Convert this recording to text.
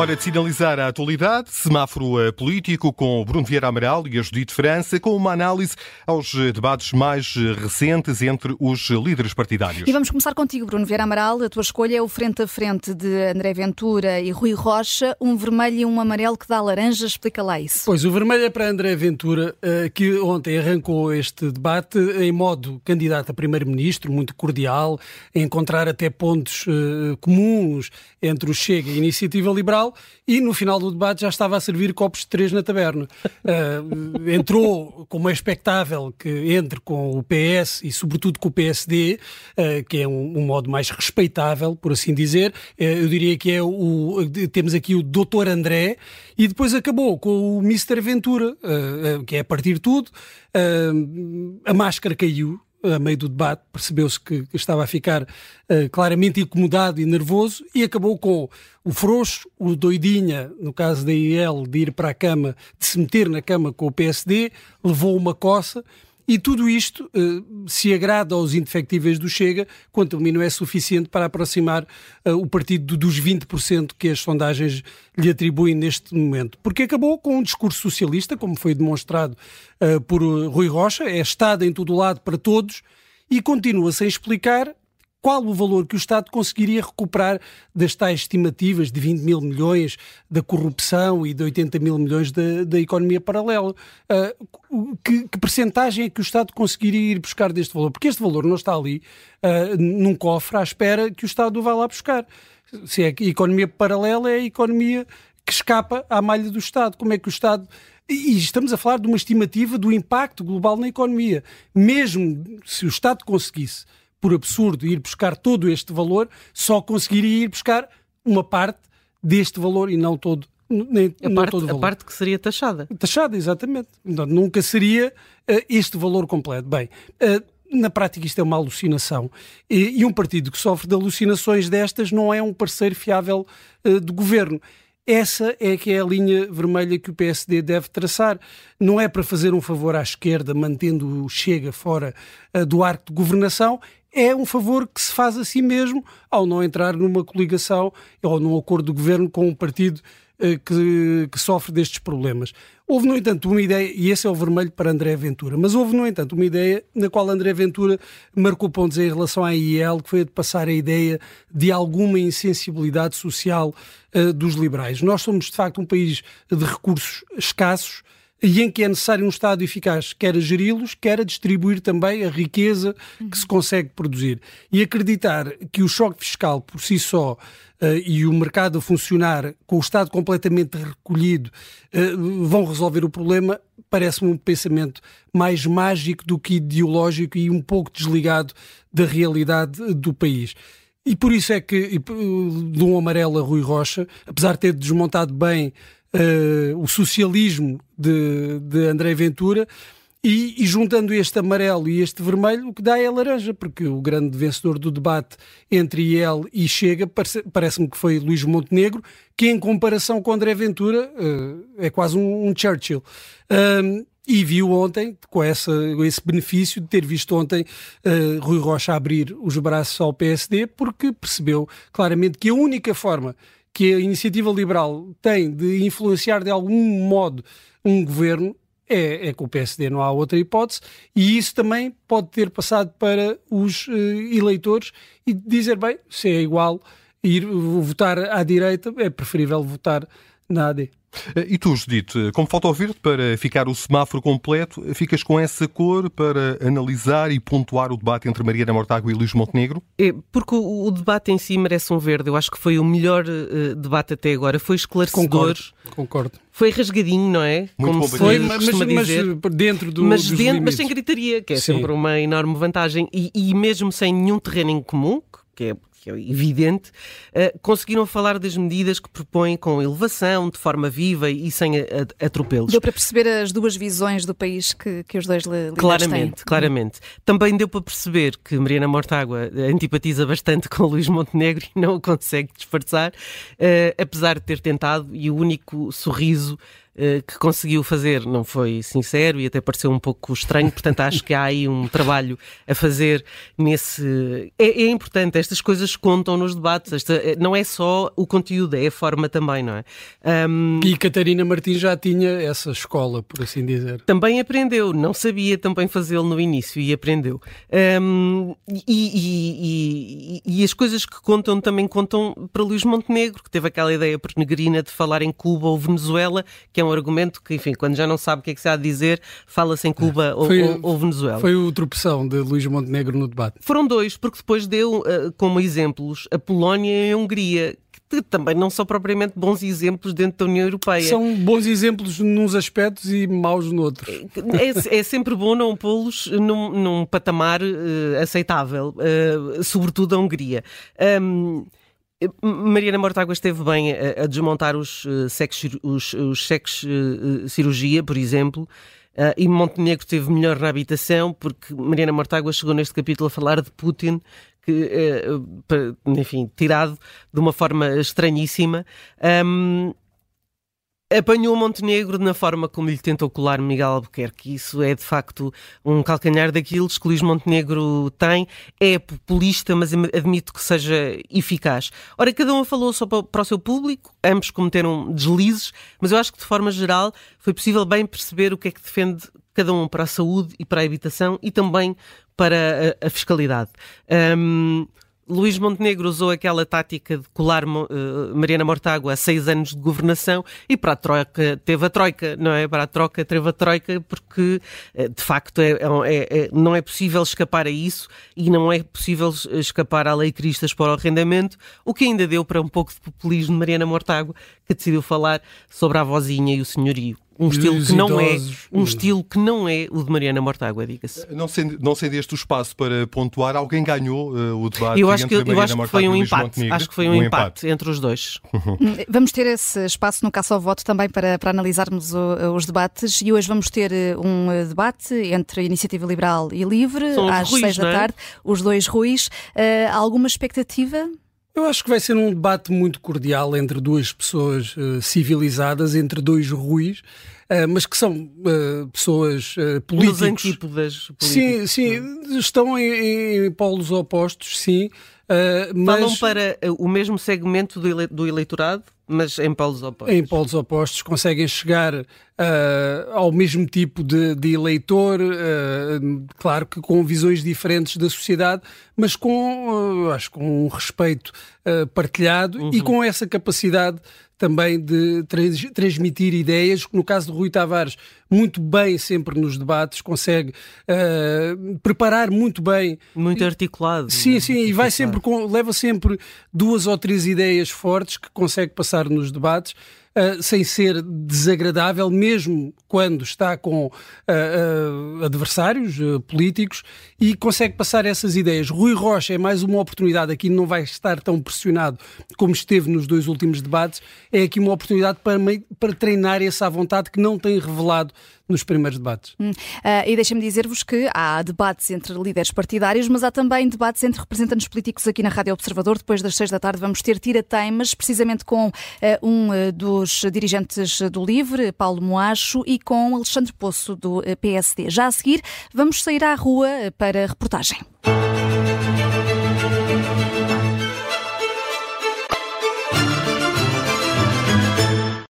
Hora de sinalizar a atualidade, semáforo eh, político com Bruno Vieira Amaral e a Judite França, com uma análise aos eh, debates mais eh, recentes entre os líderes partidários. E vamos começar contigo, Bruno Vieira Amaral. A tua escolha é o frente a frente de André Ventura e Rui Rocha, um vermelho e um amarelo que dá laranja. Explica lá isso. Pois, o vermelho é para André Ventura, que ontem arrancou este debate em modo candidato a primeiro-ministro, muito cordial, a encontrar até pontos comuns entre o Chega e a Iniciativa Liberal e no final do debate já estava a servir copos de três na taberna. Uh, entrou, como é expectável, que entre com o PS e sobretudo com o PSD, uh, ah, que é um, um, modo mais respeitável, por assim dizer. Uh, eu diria que é o. Temos aqui o Doutor André e depois acabou com o Mr. Ventura, que é a partir de tudo. a máscara caiu, a meio do debate, percebeu-se que estava a ficar uh, claramente incomodado e nervoso e acabou com o frouxo, o doidinha, no caso da IEL, de ir para a cama, de se meter na cama com o PSD, levou uma coça e tudo isto uh, se agrada aos indefectíveis do Chega, quanto a mim não é suficiente para aproximar uh, o partido dos 20% que as sondagens lhe atribuem neste momento. Porque acabou com um discurso socialista, como foi demonstrado uh, por Rui Rocha, é Estado em todo lado para todos, e continua sem explicar qual o valor que o Estado conseguiria recuperar das tais estimativas de 20 mil milhões da corrupção e de 80 mil milhões da, da economia paralela. Uh, que, que percentagem é que o Estado conseguiria ir buscar deste valor? Porque este valor não está ali uh, num cofre à espera que o Estado o vá lá buscar. Se é a economia paralela, é a economia que escapa à malha do Estado. Como é que o Estado e estamos a falar de uma estimativa do impacto global na economia. Mesmo se o Estado conseguisse por absurdo, ir buscar todo este valor, só conseguiria ir buscar uma parte deste valor e não todo. Nem, a, parte, todo a parte que seria taxada. Taxada, exatamente. Então, nunca seria uh, este valor completo. Bem, uh, na prática isto é uma alucinação. E, e, um partido que sofre de alucinações destas não é um parceiro fiável uh, do governo. Essa é que é a linha vermelha que o PSD deve traçar. Não é para fazer um favor à esquerda, mantendo o Chega fora uh, do arco de governação, é um favor que se faz a si mesmo ao não entrar numa coligação ou num acordo de governo com um partido eh, que, que, sofre destes problemas. Houve, no entanto, uma ideia, e esse é o vermelho para André Ventura, mas houve, no entanto, uma ideia na qual André Ventura marcou pontos em relação à IEL, que foi a de passar a ideia de alguma insensibilidade social uh, dos liberais. Nós somos, de facto, um país de recursos escassos, e em que é necessário um Estado eficaz, quer a geri-los, quer a distribuir também a riqueza que se consegue produzir. E acreditar que o choque fiscal por si só uh, e o mercado a funcionar com o Estado completamente recolhido uh, vão resolver o problema parece-me um pensamento mais mágico do que ideológico e um pouco desligado da realidade do país. E por isso é que, de um amarelo a Rui Rocha, apesar de ter desmontado bem uh, o socialismo de, de André Ventura. E, e, juntando este amarelo e este vermelho, o que dá é a laranja, porque o grande vencedor do debate entre ele e Chega parece-me que foi Luís Montenegro, que em comparação com André Ventura uh, é quase um, um Churchill. E viu ontem, com essa, esse benefício de ter visto ontem uh, Rui Rocha abrir os braços ao PSD, porque percebeu claramente que a única forma que a iniciativa liberal tem de influenciar de algum modo um governo é, é com o PSD, não há outra hipótese, e isso também pode ter passado para os uh, eleitores e dizer, bem, se é igual ir votar à direita, é preferível votar na AD. E tu, Judite, como falta ouvir-te para ficar o semáforo completo, ficas com essa cor para analisar e pontuar o debate entre Mariana Mortágua e Luís Montenegro? É, porque o, o, debate em si merece um verde. Eu acho que foi o melhor uh, debate até agora. Foi esclarecedor. Concordo. Concordo. Foi rasgadinho, não é? Muito Como foi, mas, mas, dentro do mas, dentro, mas sem gritaria, que é Sim. sempre uma enorme vantagem. E, e mesmo sem nenhum terreno em comum, que é que é evidente, uh, conseguiram falar das medidas que propõem com elevação, de forma viva e sem atropelos. Deu para perceber as duas visões do país que, que os dois líderes Claramente, têm. claramente. Também deu para perceber que Mariana Mortágua antipatiza bastante com Luís Montenegro e não o consegue disfarçar, uh, apesar de ter tentado, e o único sorriso que conseguiu fazer não foi sincero e até pareceu um pouco estranho, portanto acho que há aí um trabalho a fazer nesse. É, é importante, estas coisas contam nos debates, Esta, eh, não é só o conteúdo, é a forma também, não é? Um... E Catarina Martins já tinha essa escola, por assim dizer. Também aprendeu, não sabia também fazê-lo no início e aprendeu. Um, e, e, e, e, as coisas que contam também contam para Luís Montenegro, que teve aquela ideia peregrina de falar em Cuba ou Venezuela, que é um argumento que, enfim, quando já não sabe o que é que se há a dizer, fala-se em Cuba foi, ou, ou, Venezuela. Foi o tropeção de Luís Montenegro no debate. Foram dois, porque depois deu uh, como exemplos a Polónia e a Hungria, que também não são propriamente bons exemplos dentro da União Europeia. São bons exemplos nos aspectos e maus noutros. É, é sempre bom não pô-los num, num, patamar uh, aceitável, uh, sobretudo a Hungria. Um, Mariana Mortágua esteve bem a, desmontar os, sexos, os, os sexos uh, cirurgia, por exemplo, e Montenegro esteve melhor na habitação, porque Mariana Mortágua chegou neste capítulo a falar de Putin, que, enfim, tirado de uma forma estranhíssima. Apanhou Montenegro na forma como lhe tentou colar Miguel Albuquerque. Isso é de facto um calcanhar daqueles que Luís Montenegro tem. É populista, mas admito que seja eficaz. Ora, cada um falou só para o seu público, ambos cometeram deslizes, mas eu acho que de forma geral foi possível bem perceber o que é que defende cada um para a saúde e para a habitação e também para a, fiscalidade. Um, Luís Montenegro usou aquela tática de colar uh, Mariana Mortágua a seis anos de governação e para a troca teve a troika, não é? Para a troca teve a troika porque uh, de facto é, é, é, não é possível escapar a isso e não é possível escapar à lei Cristas para o arrendamento, o que ainda deu para um pouco de populismo de Mariana Mortágua que decidiu falar sobre a vozinha e o senhorio um estilo que não é um estilo que não é o de Mariana Mortágua, diga-se. Não sendo, não sendo este o espaço para pontuar, alguém ganhou uh, o debate eu acho que, eu acho que foi um empate. Acho que foi um, um empate, empate, entre os dois. Hum, vamos ter esse espaço no caso ao voto também para, para analisarmos o, os debates e hoje vamos ter eh, um eh, debate entre a Iniciativa Liberal e Livre São às Ruiz, seis da é? tarde, os dois Ruiz. Uh, alguma expectativa? Eu acho que vai ser um debate muito cordial entre duas pessoas uh, civilizadas, entre dois ruins, uh, mas que são uh, pessoas uh, políticos. antípodas políticos. Sim, sim, estão em, em polos opostos, sim. mas... Falam para o mesmo segmento do, ele do eleitorado? Mas em polos opostos. Em polos opostos conseguem chegar uh, ao mesmo tipo de, de eleitor, uh, claro que com visões diferentes da sociedade, mas com, uh, acho, com um respeito partilhado uhum. e com essa capacidade também de trans, transmitir ideias, no caso de Rui Tavares, muito bem sempre nos debates, consegue uh, preparar muito bem. Muito articulado. Sim, sim, e vai sempre com, leva sempre duas ou três ideias fortes que consegue passar nos debates uh, sem ser desagradável, mesmo quando está com uh, adversários políticos e consegue passar essas ideias. Rui Rocha é mais uma oportunidade, aqui não vai estar tão pressionado como esteve nos dois últimos debates, é aqui uma oportunidade para, para treinar essa vontade que não tem revelado nos primeiros debates. Hum. Uh, e deixem-me dizer-vos que há debates entre líderes partidários, mas há também debates entre representantes políticos aqui na Rádio Observador. Depois das seis da tarde vamos ter tira-teimas, precisamente com uh, um uh, dos dirigentes do LIVRE, Paulo Moacho, e com Alexandre Poço, do PSD. Já a seguir, vamos sair à rua para a reportagem.